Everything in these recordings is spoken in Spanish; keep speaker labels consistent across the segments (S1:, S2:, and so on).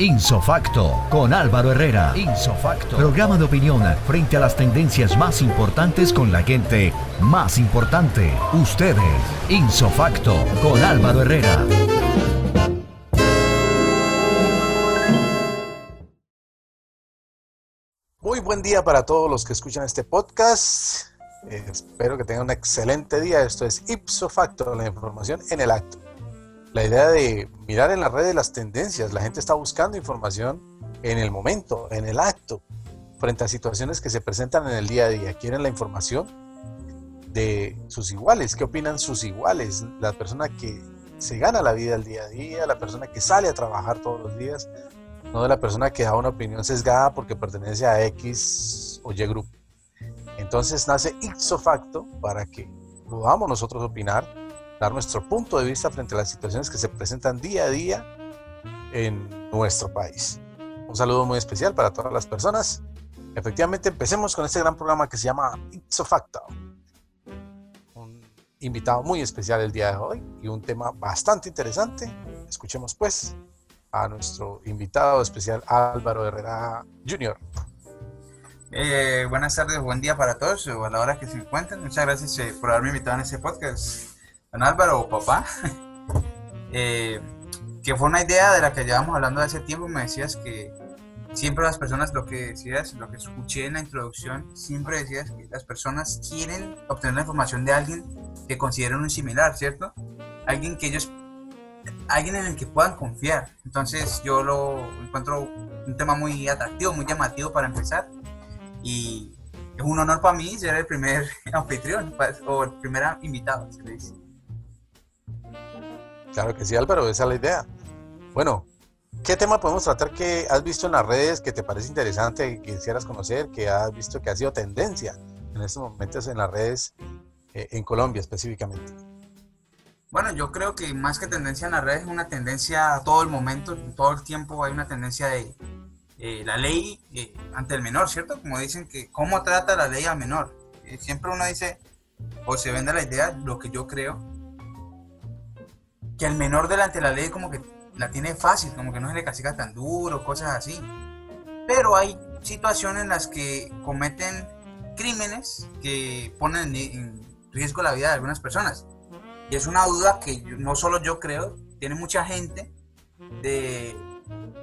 S1: Insofacto con Álvaro Herrera. Insofacto. Programa de opinión frente a las tendencias más importantes con la gente más importante. Ustedes. Insofacto con Álvaro Herrera.
S2: Muy buen día para todos los que escuchan este podcast. Eh, espero que tengan un excelente día. Esto es Ipso Facto, la información en el acto la idea de mirar en las redes las tendencias. La gente está buscando información en el momento, en el acto, frente a situaciones que se presentan en el día a día. Quieren la información de sus iguales. ¿Qué opinan sus iguales? La persona que se gana la vida el día a día, la persona que sale a trabajar todos los días, no de la persona que da una opinión sesgada porque pertenece a X o Y grupo. Entonces nace ipso facto para que podamos nosotros opinar dar nuestro punto de vista frente a las situaciones que se presentan día a día en nuestro país. Un saludo muy especial para todas las personas. Efectivamente, empecemos con este gran programa que se llama It's a Facto. Un invitado muy especial el día de hoy y un tema bastante interesante. Escuchemos pues a nuestro invitado especial Álvaro Herrera Jr.
S3: Eh, buenas tardes, buen día para todos a la hora que se encuentren. Muchas gracias eh, por haberme invitado en este podcast. Don Álvaro, papá, eh, que fue una idea de la que llevamos hablando hace tiempo, me decías que siempre las personas, lo que decías, lo que escuché en la introducción, siempre decías que las personas quieren obtener la información de alguien que consideren un similar, ¿cierto? Alguien que ellos, alguien en el que puedan confiar. Entonces yo lo encuentro un tema muy atractivo, muy llamativo para empezar. Y es un honor para mí ser el primer anfitrión pues, o el primer invitado, se le dice.
S2: Claro que sí, Álvaro, esa es la idea. Bueno, ¿qué tema podemos tratar que has visto en las redes que te parece interesante, que quisieras conocer, que has visto que ha sido tendencia en estos momentos en las redes, eh, en Colombia específicamente?
S3: Bueno, yo creo que más que tendencia en las redes es una tendencia a todo el momento, todo el tiempo hay una tendencia de eh, la ley eh, ante el menor, ¿cierto? Como dicen que cómo trata la ley al menor. siempre uno dice, o se vende la idea, lo que yo creo, que el menor delante de la ley como que la tiene fácil, como que no se le castiga tan duro, cosas así. Pero hay situaciones en las que cometen crímenes que ponen en riesgo la vida de algunas personas. Y es una duda que no solo yo creo, tiene mucha gente de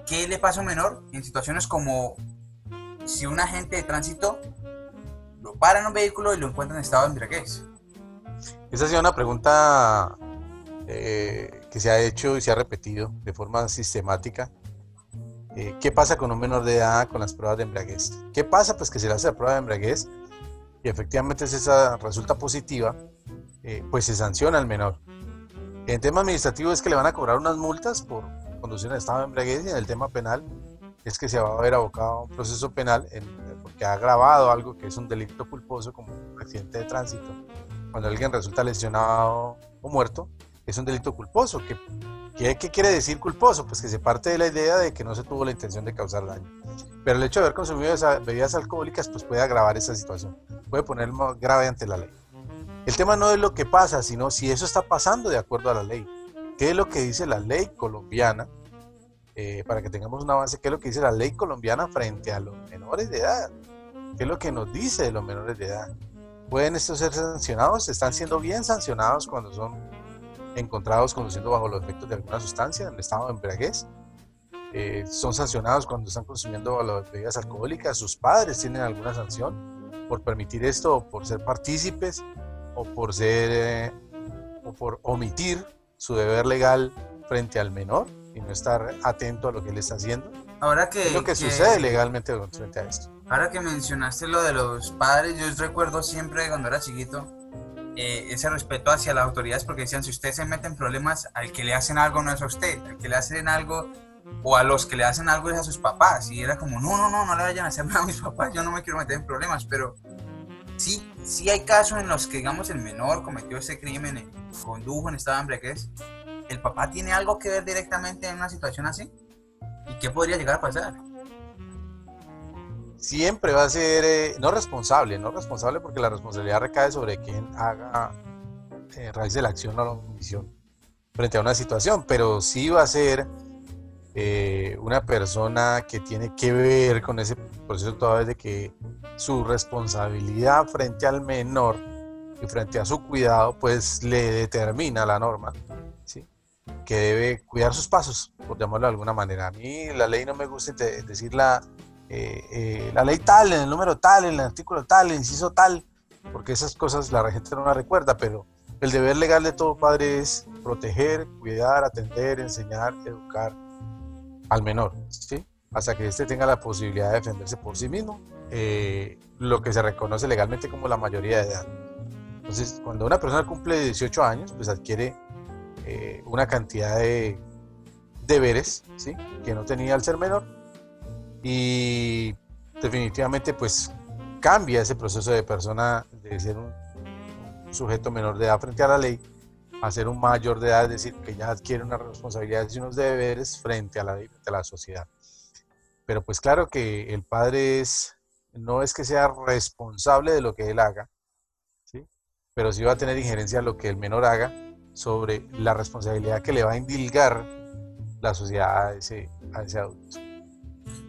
S3: qué le pasa a menor en situaciones como si un agente de tránsito lo para en un vehículo y lo encuentra en estado de embriaguez.
S2: Esa ha sido una pregunta eh, que se ha hecho y se ha repetido de forma sistemática. Eh, ¿Qué pasa con un menor de edad con las pruebas de embriaguez? ¿Qué pasa? Pues que se le hace la prueba de embriaguez y efectivamente si esa resulta positiva, eh, pues se sanciona al menor. En tema administrativo es que le van a cobrar unas multas por conducir en estado de embriaguez y en el tema penal es que se va a ver abocado a un proceso penal en, porque ha agravado algo que es un delito culposo como un accidente de tránsito. Cuando alguien resulta lesionado o muerto, es un delito culposo. ¿Qué, ¿Qué, quiere decir culposo? Pues que se parte de la idea de que no se tuvo la intención de causar daño. Pero el hecho de haber consumido esas bebidas alcohólicas pues puede agravar esa situación, puede poner grave ante la ley. El tema no es lo que pasa, sino si eso está pasando de acuerdo a la ley. ¿Qué es lo que dice la ley colombiana? Eh, para que tengamos un avance, ¿qué es lo que dice la ley colombiana frente a los menores de edad? ¿Qué es lo que nos dice de los menores de edad? ¿Pueden estos ser sancionados? ¿Están siendo bien sancionados cuando son encontrados conduciendo bajo los efectos de alguna sustancia en estado de embriaguez. Eh, son sancionados cuando están consumiendo las bebidas alcohólicas. Sus padres tienen alguna sanción por permitir esto, o por ser partícipes, o por ser, eh, o por omitir su deber legal frente al menor y no estar atento a lo que él está haciendo.
S3: Ahora que,
S2: es lo que, sucede legalmente frente a esto.
S3: Ahora que mencionaste lo de los padres, yo recuerdo siempre cuando era chiquito, eh, ese respeto hacia las autoridades porque decían, si usted se mete en problemas, al que le hacen algo no es a usted, al que le hacen algo o a los que le hacen algo es a sus papás. Y era como, no, no, no, no le vayan a hacer nada a mis papás, yo no me quiero meter en problemas, pero sí, sí hay casos en los que, digamos, el menor cometió ese crimen, eh, condujo en estado de embriaguez, ¿el papá tiene algo que ver directamente en una situación así? ¿Y qué podría llegar a pasar?
S2: Siempre va a ser eh, no responsable, no responsable porque la responsabilidad recae sobre quien haga, eh, realice la acción o la omisión frente a una situación, pero sí va a ser eh, una persona que tiene que ver con ese proceso todavía de que su responsabilidad frente al menor y frente a su cuidado, pues le determina la norma, ¿sí? que debe cuidar sus pasos, por llamarlo de alguna manera. A mí la ley no me gusta decir la, eh, eh, la ley tal, en el número tal, en el artículo tal, el inciso tal, porque esas cosas la gente no las recuerda, pero el deber legal de todo padre es proteger, cuidar, atender, enseñar, educar al menor, ¿sí? hasta que éste tenga la posibilidad de defenderse por sí mismo, eh, lo que se reconoce legalmente como la mayoría de edad. Entonces, cuando una persona cumple 18 años, pues adquiere una cantidad de deberes ¿sí? que no tenía al ser menor y definitivamente pues cambia ese proceso de persona de ser un, sujeto menor de edad frente a la ley a ser un mayor de edad, es decir, que ya adquiere unas responsabilidades y unos deberes frente a la ley, frente a la sociedad. Pero pues claro que el padre es, no es que sea responsable de lo que él haga, ¿sí? pero sí va a tener injerencia en lo que el menor haga sobre la responsabilidad que le va a indilgar la sociedad a ese, a ese adulto.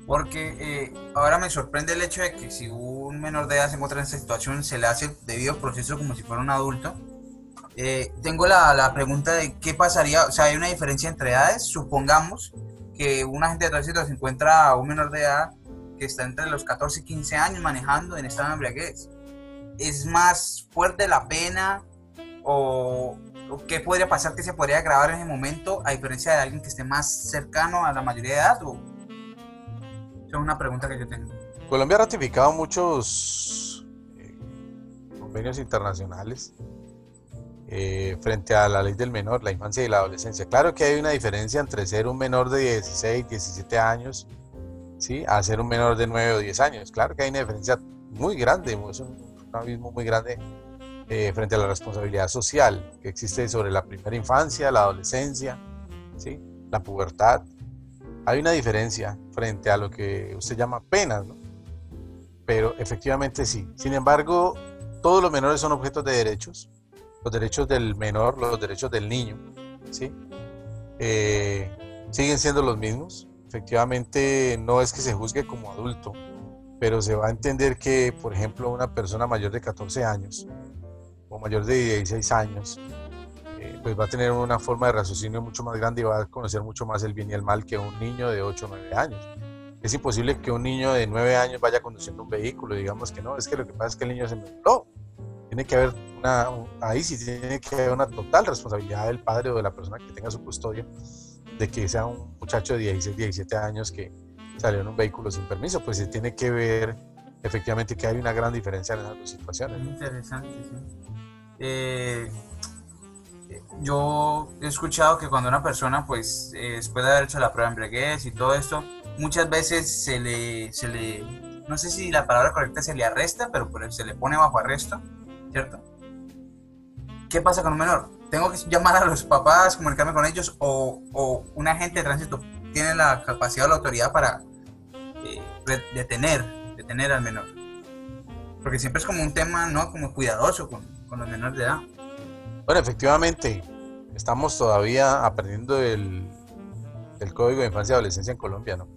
S3: Porque eh, ahora me sorprende el hecho de que si un menor de edad se encuentra en esa situación, se le hace el debido proceso como si fuera un adulto. Eh, tengo la, la, pregunta de qué pasaría, o sea, hay una diferencia entre edades. Supongamos que un agente de tránsito se encuentra a un menor de edad que está entre los 14 y 15 años manejando en estado de embriaguez. ¿Es más fuerte la pena o, o, qué podría pasar que se podría agravar en ese momento a diferencia de alguien que esté más cercano a la mayoría de edad? O, es una pregunta que yo tengo.
S2: Colombia ha ratificado muchos eh, convenios internacionales eh, frente a la ley del menor, la infancia y la adolescencia. Claro que hay una diferencia entre ser un menor de 16, 17 años, ¿sí? a ser un menor de 9 o 10 años. Claro que hay una diferencia muy grande, es un, abismo muy grande eh, frente a la responsabilidad social que existe sobre la primera infancia, la adolescencia, ¿sí? la pubertad, hay una diferencia frente a lo que usted llama penas, ¿no? Pero efectivamente sí. Sin embargo, todos los menores son objetos de derechos. Los derechos del menor, los derechos del niño, ¿sí? Eh, siguen siendo los mismos. Efectivamente, no es que se juzgue como adulto, pero se va a entender que, por ejemplo, una persona mayor de 14 años o mayor de 16 años pues va a tener una forma de raciocinio mucho más grande y va a conocer mucho más el bien y el mal que un niño de 8 o 9 años. Es imposible que un niño de 9 años vaya conduciendo un vehículo, digamos que no, es que lo que pasa es que el niño se me... No, tiene que haber una, ahí sí tiene que haber una total responsabilidad del padre o de la persona que tenga su custodia de que sea un muchacho de 16, 17 años que salió en un vehículo sin permiso, pues se tiene que ver efectivamente que hay una gran diferencia en esas dos situaciones.
S3: Interesante, sí. Eh, yo he escuchado que cuando una persona, pues, eh, después de haber hecho la prueba de embriaguez y todo esto, muchas veces se le, se le, no sé si la palabra correcta se le arresta, pero se le pone bajo arresto, ¿cierto? ¿Qué pasa con un menor? ¿Tengo que llamar a los papás, comunicarme con ellos o, o un agente de tránsito tiene la capacidad o la autoridad para eh, detener, detener al menor? Porque siempre es como un tema, ¿no? Como cuidadoso con, con los menores de edad.
S2: Bueno, efectivamente, estamos todavía aprendiendo el, el Código de Infancia y Adolescencia en Colombia, ¿no?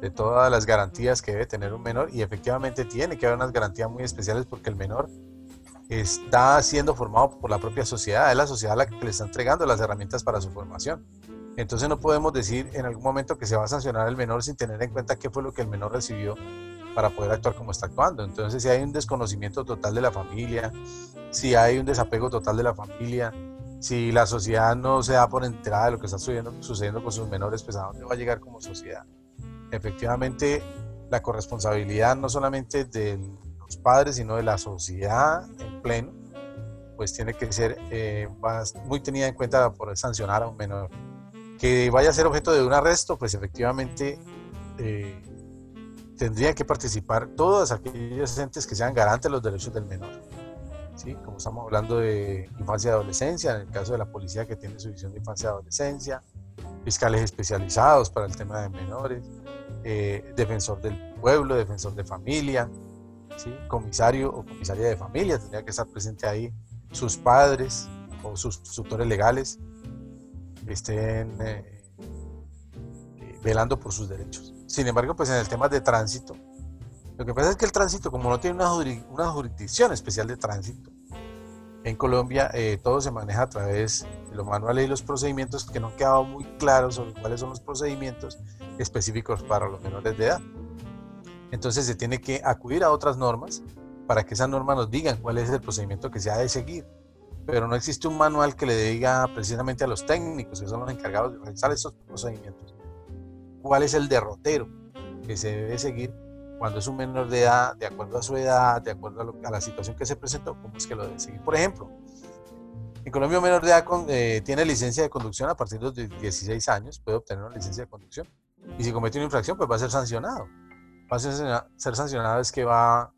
S2: De todas las garantías que debe tener un menor y efectivamente tiene que haber unas garantías muy especiales porque el menor está siendo formado por la propia sociedad, es la sociedad la que le está entregando las herramientas para su formación. Entonces no podemos decir en algún momento que se va a sancionar al menor sin tener en cuenta qué fue lo que el menor recibió para poder actuar como está actuando. Entonces, si hay un desconocimiento total de la familia, si hay un desapego total de la familia, si la sociedad no se da por enterada de lo que está sucediendo, sucediendo con sus menores, pues a dónde va a llegar como sociedad. Efectivamente, la corresponsabilidad no solamente de los padres, sino de la sociedad en pleno, pues tiene que ser eh, muy tenida en cuenta para poder sancionar a un menor. Que vaya a ser objeto de un arresto, pues efectivamente eh, tendrían que participar todas aquellas entes que sean garantes de los derechos del menor. ¿sí? Como estamos hablando de infancia y adolescencia, en el caso de la policía que tiene su visión de infancia y adolescencia, fiscales especializados para el tema de menores, eh, defensor del pueblo, defensor de familia, ¿sí? comisario o comisaria de familia, tendría que estar presente ahí, sus padres o sus tutores legales estén eh, velando por sus derechos. Sin embargo, pues en el tema de tránsito, lo que pasa es que el tránsito, como no tiene una, jurisdicción especial de tránsito, en Colombia eh, todo se maneja a través de los manuales y los procedimientos que no han quedado muy claros sobre cuáles son los procedimientos específicos para los menores de edad. Entonces se tiene que acudir a otras normas para que esas normas nos digan cuál es el procedimiento que se ha de seguir. Pero no existe un manual que le diga precisamente a los técnicos, que son los encargados de realizar esos procedimientos, cuál es el derrotero que se debe seguir cuando es un menor de edad, de acuerdo a su edad, de acuerdo a, la situación que se presentó, cómo es que lo debe seguir. Por ejemplo, en Colombia un menor de edad eh, tiene licencia de conducción a partir de los 16 años, puede obtener una licencia de conducción. Y si comete una infracción, pues va a ser sancionado. Ser, sancionado es que va,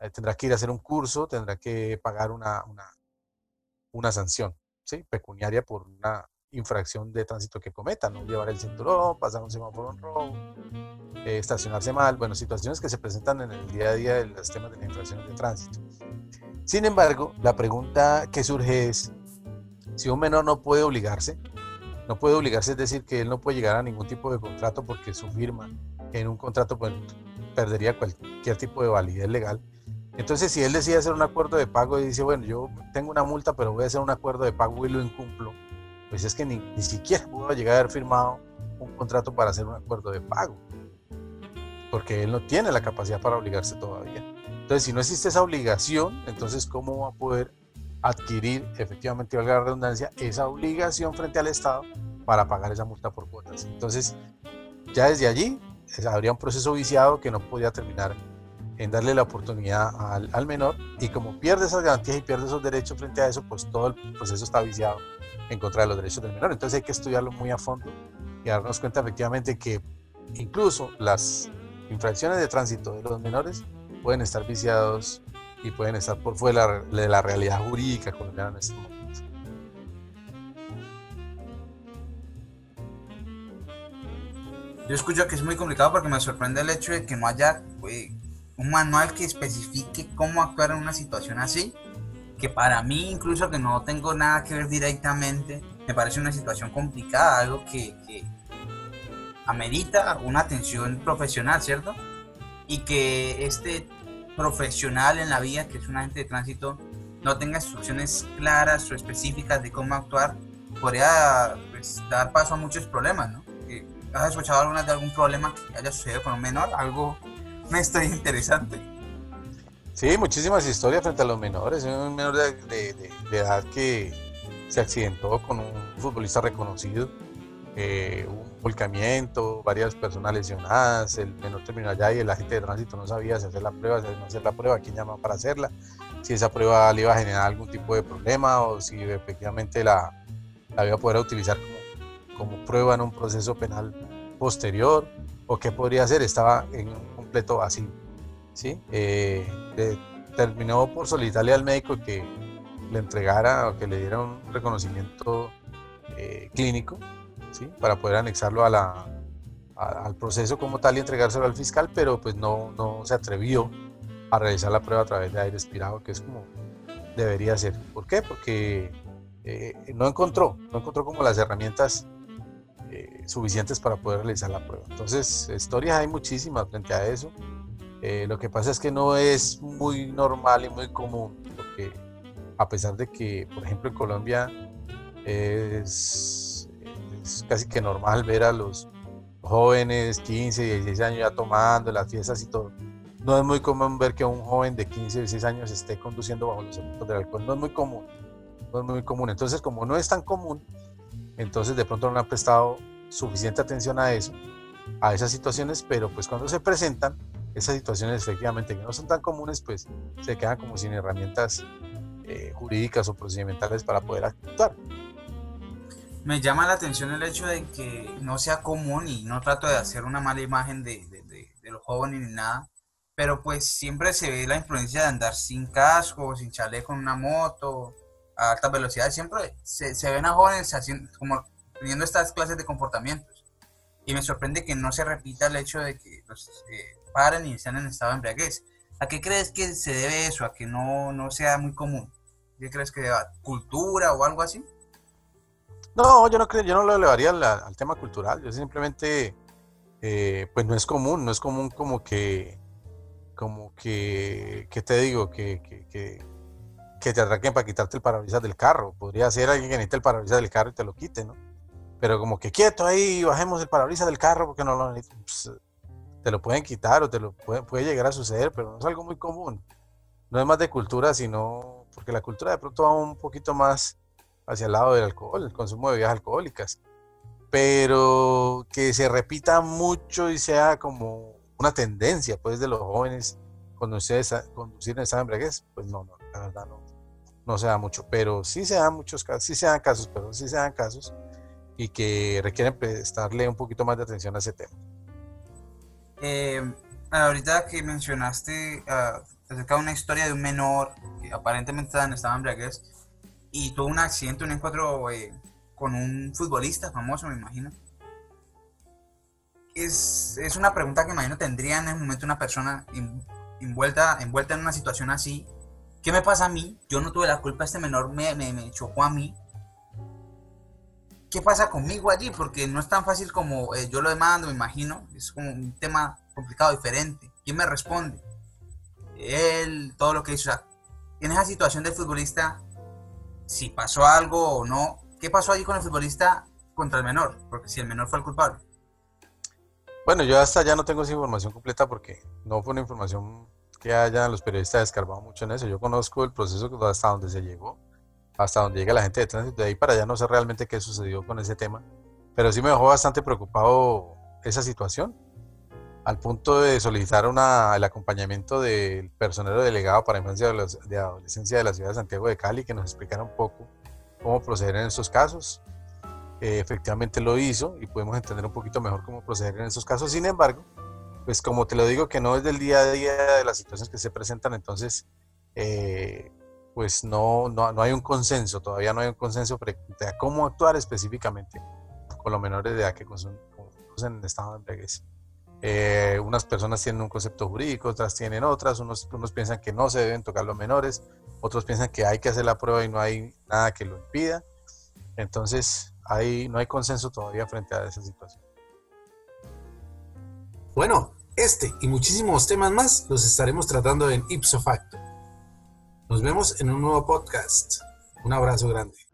S2: eh, tendrá que ir a hacer un curso, tendrá que pagar una, una, una sanción ¿sí? pecuniaria por una infracción de tránsito que cometa, no llevar el cinturón, pasar un semáforo en rojo, eh, estacionarse mal, bueno, situaciones que se presentan en el día a día de los temas de la infracción de tránsito. Sin embargo, la pregunta que surge es, si un menor no puede obligarse, no puede obligarse, es decir, que él no puede llegar a ningún tipo de contrato porque su firma en un contrato pues, perdería cualquier tipo de validez legal. Entonces, si él decide hacer un acuerdo de pago y dice, bueno, yo tengo una multa, pero voy a hacer un acuerdo de pago y lo incumplo, pues es que ni, ni siquiera pudo llegar a haber firmado un contrato para hacer un acuerdo de pago, porque él no tiene la capacidad para obligarse todavía. Entonces, si no existe esa obligación, entonces, ¿cómo va a poder adquirir, efectivamente, valga la redundancia, esa obligación frente al Estado para pagar esa multa por cuotas? Entonces, ya desde allí habría un proceso viciado que no podía terminar en darle la oportunidad al, al menor y como pierde esas garantías y pierde esos derechos frente a eso, pues todo el proceso está viciado en contra de los derechos del menor. Entonces hay que estudiarlo muy a fondo y darnos cuenta efectivamente que incluso las infracciones de tránsito de los menores pueden estar viciados y pueden estar por fuera de la realidad jurídica colombiana en este momento.
S3: Yo escucho que es muy complicado porque me sorprende el hecho de que no haya eh, un manual que especifique cómo actuar en una situación así que para mí, incluso que no tengo nada que ver directamente, me parece una situación complicada, algo que, amerita una atención profesional, ¿cierto? Y que este profesional en la vía, que es un agente de tránsito, no tenga instrucciones claras o específicas de cómo actuar, podría pues, dar paso a muchos problemas, ¿no? ¿Has escuchado alguna de algún problema que haya sucedido con un menor? Algo, una historia interesante.
S2: Sí, muchísimas historias frente a los menores. Un menor de, edad que se accidentó con un futbolista reconocido, eh, un volcamiento, varias personas lesionadas, el menor terminó allá y el agente de tránsito no sabía si hacer la prueba, si no hacer la prueba, quién llama para hacerla, si esa prueba le iba a generar algún tipo de problema o si efectivamente la, la iba a poder utilizar como, como prueba en un proceso penal posterior o qué podría hacer, estaba en un completo vacío. ¿Sí? Eh, terminó por solicitarle al médico que le entregara o que le diera un reconocimiento eh, clínico, ¿sí? Para poder anexarlo a la, al proceso como tal y entregárselo al fiscal, pero pues no, no se atrevió a realizar la prueba a través de aire expirado, que es como debería ser. ¿Por qué? Porque eh, no encontró, no encontró como las herramientas suficientes para poder realizar la prueba. Entonces, historias hay muchísimas frente a eso. Eh, lo que pasa es que no es muy normal y muy común, porque a pesar de que, por ejemplo, en Colombia es, casi que normal ver a los jóvenes 15, 16 años ya tomando las fiestas y todo. No es muy común ver que un joven de 15, 16 años esté conduciendo bajo los efectos del alcohol. No es muy común. No es muy común. Entonces, como no es tan común, entonces de pronto no han prestado suficiente atención a eso, a esas situaciones, pero pues cuando se presentan, esas situaciones efectivamente que no son tan comunes, pues se quedan como sin herramientas eh, jurídicas o procedimentales para poder actuar.
S3: Me llama la atención el hecho de que no sea común y no trato de hacer una mala imagen de, de, los jóvenes ni nada, pero pues siempre se ve la influencia de andar sin casco, sin chaleco en una moto, a alta velocidad, siempre se, se ven a jóvenes haciendo, como teniendo estas clases de comportamientos. Y me sorprende que no se repita el hecho de que los, eh, paren y están en estado de embriaguez. ¿A qué crees que se debe eso? ¿A que no, no sea muy común? ¿Qué crees que deba? ¿Cultura o algo así?
S2: No, yo no creo, yo no lo elevaría al, tema cultural. Yo simplemente, eh, pues no es común, no es común como que, como que, ¿qué te digo? Que, que, que, te atraquen para quitarte el parabrisas del carro. Podría ser alguien que necesite el parabrisas del carro y te lo quite, ¿no? Pero como que quieto ahí, bajemos el parabrisas del carro porque no lo pues, te lo pueden quitar o te lo puede, puede llegar a suceder, pero no es algo muy común. No es más de cultura, sino porque la cultura de pronto va un poquito más hacia el lado del alcohol, el consumo de bebidas alcohólicas. Pero que se repita mucho y sea como una tendencia pues de los jóvenes conducir, conducir en esa embriaguez, pues no, no, la verdad no, no se da mucho. Pero sí se dan muchos casos, sí se dan casos, pero sí se dan casos y que requieren prestarle un poquito más de atención a ese tema.
S3: Eh, ahorita que mencionaste uh, acerca de una historia de un menor que aparentemente estaba en embriaguez y tuvo un accidente, un encuentro eh, con un futbolista famoso, me imagino. Es, es, una pregunta que imagino tendría en el momento una persona envuelta, envuelta en una situación así. ¿Qué me pasa a mí? Yo no tuve la culpa, este menor me, me, me chocó a mí. ¿Qué pasa conmigo allí? Porque no es tan fácil como eh, yo lo demando, me imagino. Es como un tema complicado, diferente. ¿Quién me responde? Él, todo lo que hizo. O sea, en esa situación del futbolista, si pasó algo o no, ¿qué pasó allí con el futbolista contra el menor? Porque si el menor fue el culpable.
S2: Bueno, yo hasta ya no tengo esa información completa porque no fue una información que hayan los periodistas escarbado mucho en eso. Yo conozco el proceso hasta donde se llegó, hasta donde llega la gente de tránsito. De ahí para allá no sé realmente qué sucedió con ese tema, pero sí me dejó bastante preocupado esa situación, al punto de solicitar una, el acompañamiento del personero delegado para infancia de, adolescencia de la ciudad de Santiago de Cali, que nos explicara un poco cómo proceder en estos casos eh, efectivamente lo hizo y podemos entender un poquito mejor cómo proceder en esos casos. Sin embargo, pues como te lo digo, que no es del día a día de las situaciones que se presentan, entonces, eh, pues no, no, no, hay un consenso, todavía no hay un consenso de cómo actuar específicamente con los menores de edad que consumen en estado de embriaguez. Eh, unas personas tienen un concepto jurídico, otras tienen otras, unos, unos piensan que no se deben tocar los menores, otros piensan que hay que hacer la prueba y no hay nada que lo impida. Entonces, no hay consenso todavía frente a esa situación.
S1: Bueno, este y muchísimos temas más los estaremos tratando en Ipso Facto. Nos vemos en un nuevo podcast. Un abrazo grande.